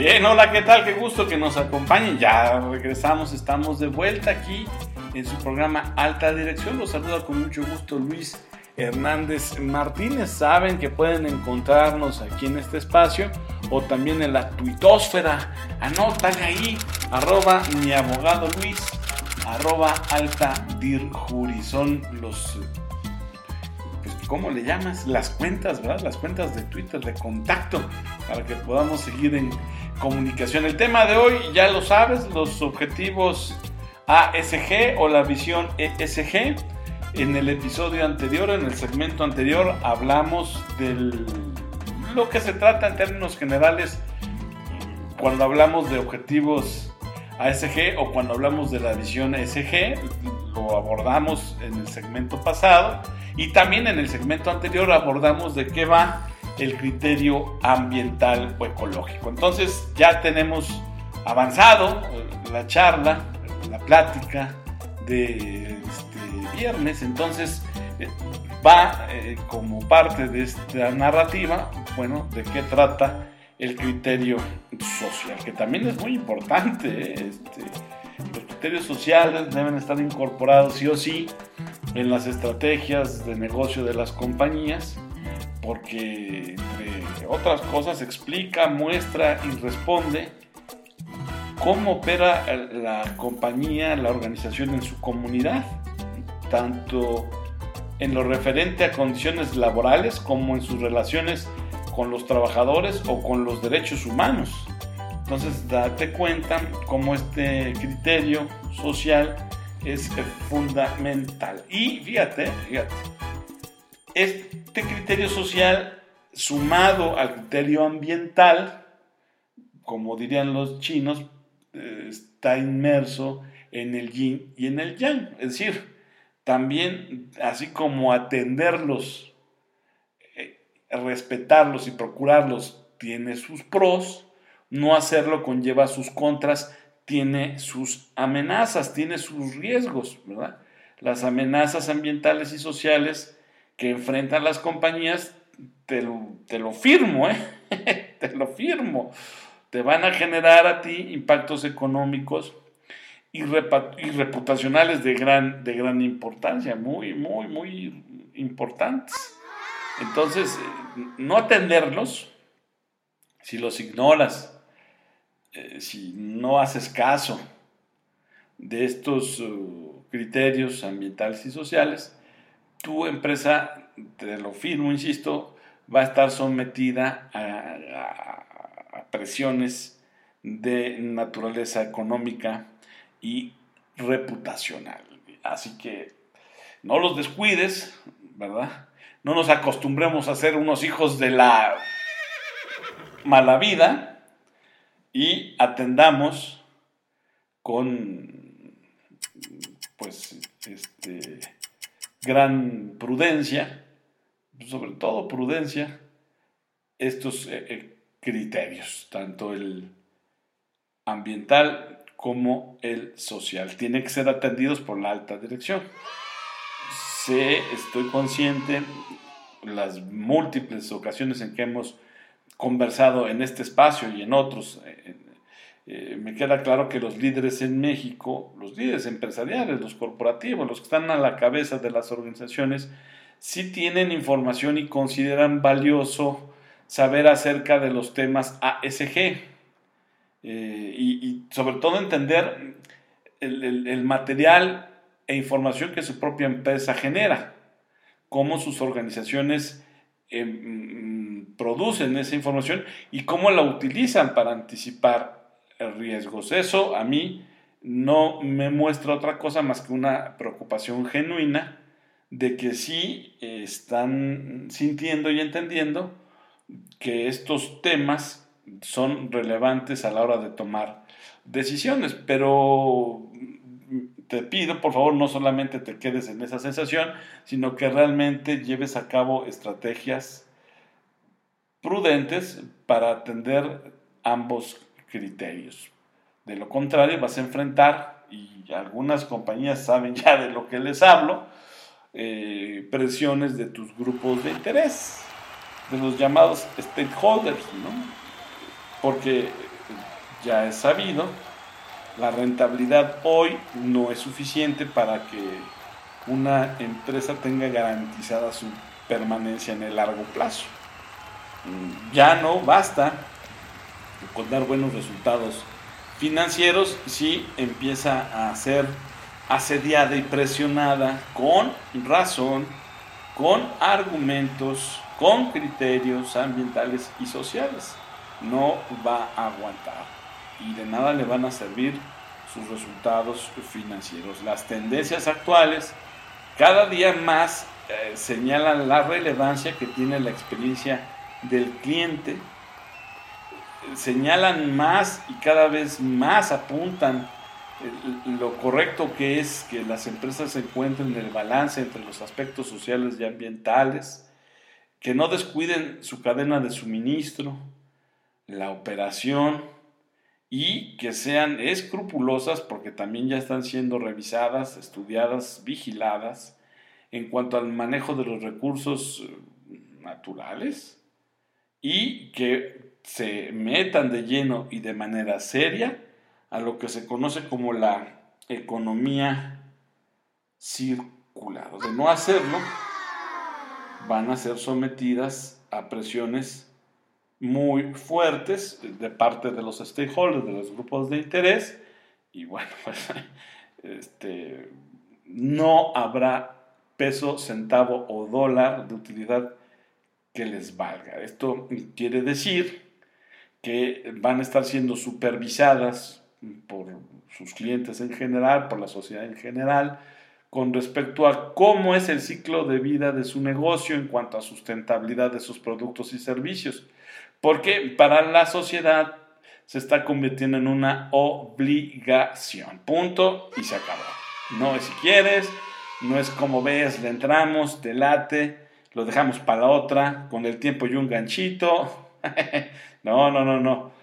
Bien, hola, ¿qué tal? Qué gusto que nos acompañen. Ya regresamos, estamos de vuelta aquí en su programa Alta Dirección. Los saluda con mucho gusto Luis Hernández Martínez. Saben que pueden encontrarnos aquí en este espacio o también en la tuitosfera. Anotan ahí, arroba mi abogado Luis, arroba alta. Son los pues, ¿cómo le llamas? Las cuentas, ¿verdad? Las cuentas de Twitter de contacto para que podamos seguir en comunicación. El tema de hoy, ya lo sabes, los objetivos ASG o la visión ESG. En el episodio anterior, en el segmento anterior, hablamos de lo que se trata en términos generales cuando hablamos de objetivos ASG o cuando hablamos de la visión ESG. Lo abordamos en el segmento pasado y también en el segmento anterior abordamos de qué va el criterio ambiental o ecológico. Entonces ya tenemos avanzado la charla, la plática de este viernes, entonces eh, va eh, como parte de esta narrativa, bueno, de qué trata el criterio social, que también es muy importante. ¿eh? Este, los criterios sociales deben estar incorporados sí o sí en las estrategias de negocio de las compañías porque entre otras cosas explica, muestra y responde cómo opera la compañía, la organización en su comunidad, tanto en lo referente a condiciones laborales como en sus relaciones con los trabajadores o con los derechos humanos. Entonces, date cuenta cómo este criterio social es fundamental. Y fíjate, fíjate, este criterio social sumado al criterio ambiental, como dirían los chinos, eh, está inmerso en el yin y en el yang. Es decir, también así como atenderlos, eh, respetarlos y procurarlos tiene sus pros, no hacerlo conlleva sus contras, tiene sus amenazas, tiene sus riesgos, ¿verdad? Las amenazas ambientales y sociales que enfrentan las compañías, te lo, firmo, ¿eh? te lo firmo. Te van a generar a ti impactos económicos y, reputacionales de gran, de gran importancia, muy, muy, muy importantes. Entonces, no atenderlos, si los ignoras, eh, si no haces caso de estos uh, criterios ambientales y sociales, tu empresa, te lo firmo, insisto, va a estar sometida a, presiones de naturaleza económica y reputacional. Así que no los descuides, ¿verdad? No nos acostumbremos a ser unos hijos de la mala vida y atendamos con, pues, este, gran prudencia, sobre todo prudencia, estos eh, eh, criterios, tanto el ambiental como el social. Tienen que ser atendidos por la alta dirección. Sé, estoy consciente, las múltiples ocasiones en que hemos conversado en este espacio y en otros, eh, eh, me queda claro que los líderes en México, los líderes empresariales, los corporativos, los que están a la cabeza de las organizaciones, sí tienen información y consideran valioso saber acerca de los temas ASG eh, y, sobre todo entender el, material e información que su propia empresa genera, cómo sus organizaciones em, producen esa información y cómo la utilizan para anticipar riesgos. Eso a mí no me muestra otra cosa más que una preocupación genuina de que sí están sintiendo y entendiendo que estos temas son relevantes a la hora de tomar decisiones, pero te pido, por favor, no solamente te quedes en esa sensación, sino que realmente lleves a cabo estrategias prudentes para atender ambos criterios. De lo contrario, vas a enfrentar, y algunas compañías saben ya de lo que les hablo, eh, presiones de tus grupos de interés, de los llamados stakeholders, ¿no? Porque ya es sabido, la rentabilidad hoy no es suficiente para que una empresa tenga garantizada su permanencia en el largo plazo. Ya no basta con dar buenos resultados financieros si empieza a ser asediada y presionada con razón, con argumentos, con criterios ambientales y sociales. No va a aguantar y de nada le van a servir sus resultados financieros. Las tendencias actuales cada día más eh, señalan la relevancia que tiene la experiencia del cliente, señalan más y cada vez más apuntan lo correcto que es que las empresas encuentren el balance entre los aspectos sociales y ambientales, que no descuiden su cadena de suministro, la operación y que sean escrupulosas porque también ya están siendo revisadas, estudiadas, vigiladas en cuanto al manejo de los recursos eh, naturales y que se metan de lleno y de manera seria a lo que se conoce como la economía circular. De no hacerlo, van a ser sometidas a presiones muy fuertes de parte de los stakeholders, de los grupos de interés, y bueno, pues este, no habrá peso, centavo o dólar de utilidad que les valga. Esto quiere decir que van a estar siendo supervisadas por sus clientes en general, por la sociedad en general, con respecto a cómo es el ciclo de vida de su negocio en cuanto a sustentabilidad de sus productos y servicios. Porque para la sociedad se está convirtiendo en una obligación. Punto y se acabó. No es si quieres, no es como ves, le entramos, te late, lo dejamos para la otra, con el tiempo y un ganchito. no, no, no, no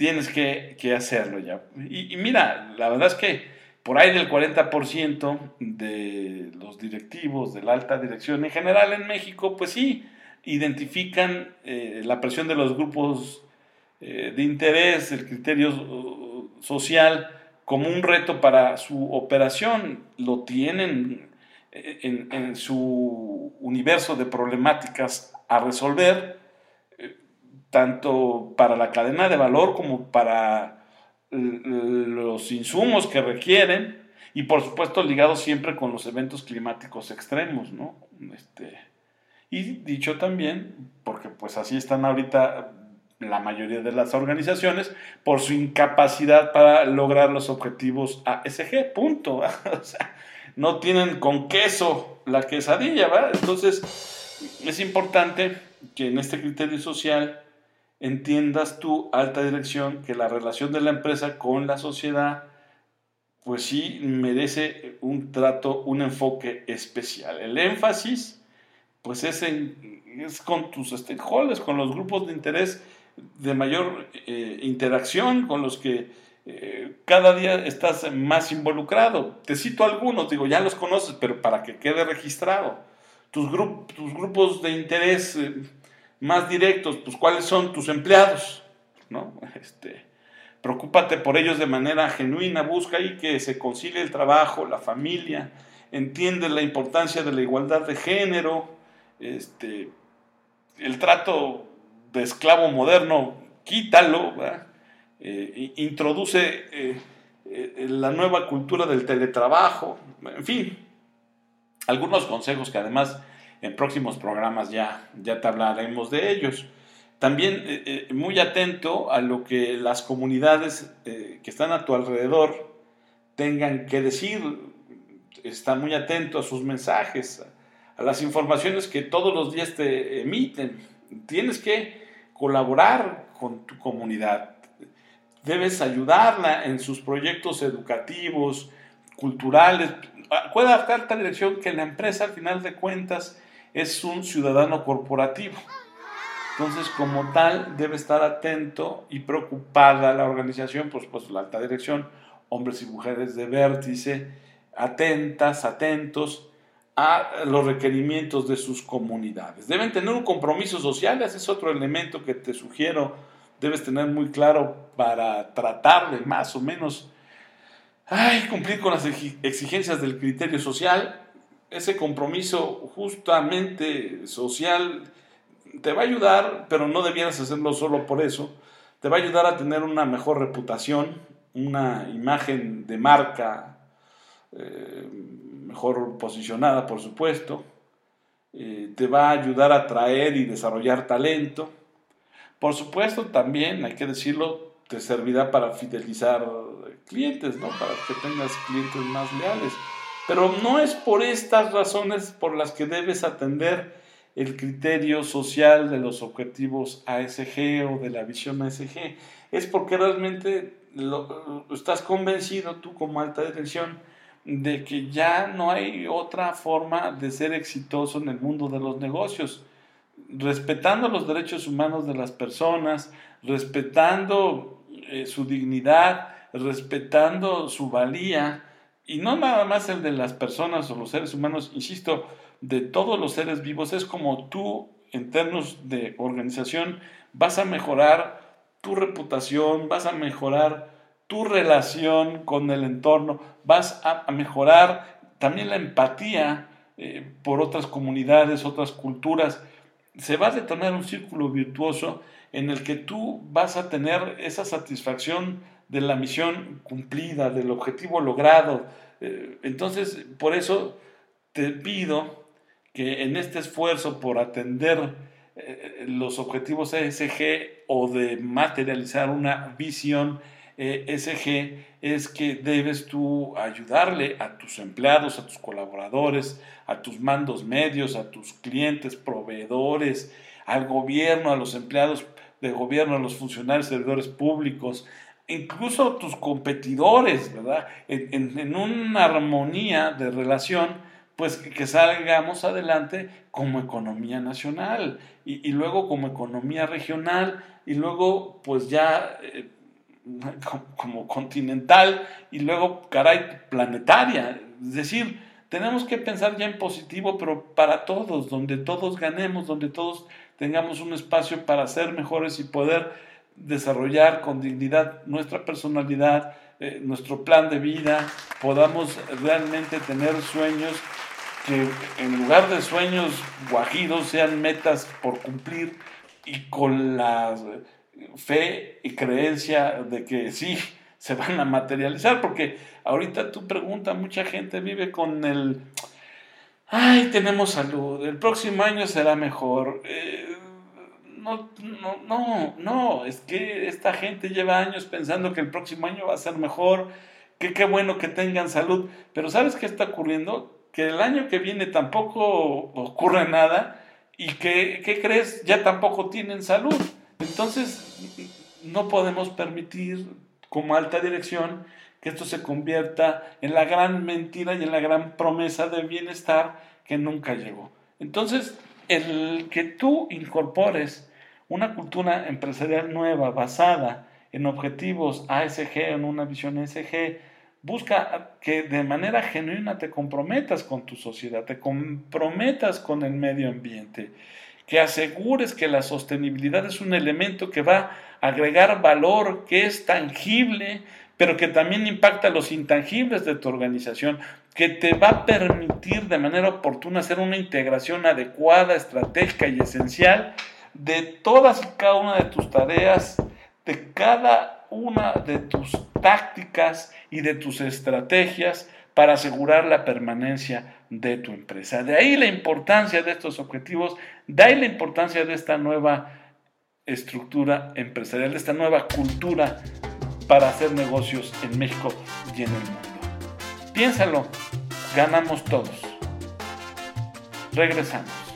tienes que, hacerlo ya. Y, mira, la verdad es que por ahí del 40% de los directivos de la alta dirección en general en México, pues sí, identifican eh, la presión de los grupos eh, de interés, el criterio uh, social, como un reto para su operación. Lo tienen eh, en, en su universo de problemáticas a resolver tanto para la cadena de valor como para los insumos que requieren y por supuesto ligado siempre con los eventos climáticos extremos, ¿no? Este, y dicho también, porque pues así están ahorita la mayoría de las organizaciones, por su incapacidad para lograr los objetivos ASG, punto. o sea, no tienen con queso la quesadilla, ¿verdad? Entonces, es importante que en este criterio social entiendas tú, alta dirección, que la relación de la empresa con la sociedad, pues sí merece un trato, un enfoque especial. El énfasis, pues es, es con tus stakeholders, con los grupos de interés de mayor eh, interacción, con los que eh, cada día estás más involucrado. Te cito algunos, digo, ya los conoces, pero para que quede registrado. Tus, tus grupos de interés... Eh, más directos, pues cuáles son tus empleados, ¿no? Este, preocúpate por ellos de manera genuina, busca ahí que se concilie el trabajo, la familia, entiende la importancia de la igualdad de género, este, el trato de esclavo moderno, quítalo, eh, introduce eh, eh, la nueva cultura del teletrabajo, en fin, algunos consejos que además en próximos programas ya, ya te hablaremos de ellos. También eh, eh, muy atento a lo que las comunidades eh, que están a tu alrededor tengan que decir. Está muy atento a sus mensajes, a las informaciones que todos los días te emiten. Tienes que colaborar con tu comunidad. Debes ayudarla en sus proyectos educativos, culturales. Acuérdate, alta dirección, que la empresa, al final de cuentas, es un ciudadano corporativo. Entonces, como tal, debe estar atento y preocupada la organización, pues, pues la alta dirección, hombres y mujeres de vértice, atentas, atentos a los requerimientos de sus comunidades. Deben tener un compromiso social, ese es otro elemento que te sugiero debes tener muy claro para tratar de más o menos ay, cumplir con las exigencias del criterio social. Ese compromiso justamente social te va a ayudar, pero no debieras hacerlo solo por eso. Te va a ayudar a tener una mejor reputación, una imagen de marca eh, mejor posicionada, por supuesto. Eh, te va a ayudar a atraer y desarrollar talento. Por supuesto, también, hay que decirlo, te servirá para fidelizar clientes, ¿no? Para que tengas clientes más leales. Pero no es por estas razones por las que debes atender el criterio social de los objetivos ASG o de la visión ASG. Es porque realmente estás convencido tú como alta dirección de que ya no hay otra forma de ser exitoso en el mundo de los negocios, respetando los derechos humanos de las personas, respetando eh, su dignidad, respetando su valía, y no nada más el de las personas o los seres humanos, insisto, de todos los seres vivos, es como tú, en términos de organización, vas a mejorar tu reputación, vas a mejorar tu relación con el entorno, vas a, mejorar también la empatía eh, por otras comunidades, otras culturas. Se va a detonar un círculo virtuoso en el que tú vas a tener esa satisfacción de la misión cumplida, del objetivo logrado. Eh, entonces, por eso te pido que en este esfuerzo por atender eh, los objetivos ESG o de materializar una visión ESG es que debes tú ayudarle a tus empleados, a tus colaboradores, a tus mandos medios, a tus clientes, proveedores, al gobierno, a los empleados de gobierno, a los funcionarios, servidores públicos, incluso tus competidores, ¿verdad? En, una armonía de relación, pues que, salgamos adelante como economía nacional y, y, luego como economía regional y luego pues ya... Eh, como continental y luego, caray, planetaria. Es decir, tenemos que pensar ya en positivo, pero para todos, donde todos ganemos, donde todos tengamos un espacio para ser mejores y poder desarrollar con dignidad nuestra personalidad, eh, nuestro plan de vida, podamos realmente tener sueños que en lugar de sueños guajidos sean metas por cumplir y con las fe y creencia de que sí se van a materializar, porque ahorita tú preguntas, mucha gente vive con el, ay, tenemos salud, el próximo año será mejor. Eh, no, no, no, no, es que esta gente lleva años pensando que el próximo año va a ser mejor, que qué bueno que tengan salud, pero ¿sabes qué está ocurriendo? Que el año que viene tampoco ocurre nada y que, ¿qué crees? Ya tampoco tienen salud. Entonces, no podemos permitir como alta dirección que esto se convierta en la gran mentira y en la gran promesa de bienestar que nunca llegó. Entonces, el que tú incorpores una cultura empresarial nueva basada en objetivos ASG, en una visión ASG, busca que de manera genuina te comprometas con tu sociedad, te comprometas con el medio ambiente, que asegures que la sostenibilidad es un elemento que va a agregar valor, que es tangible, pero que también impacta los intangibles de tu organización, que te va a permitir de manera oportuna hacer una integración adecuada, estratégica y esencial de todas y cada una de tus tareas, de cada una de tus tácticas y de tus estrategias para asegurar la permanencia de tu empresa. De ahí la importancia de estos objetivos, de ahí la importancia de esta nueva estructura empresarial, de esta nueva cultura para hacer negocios en México y en el mundo. Piénsalo, ganamos todos. Regresamos.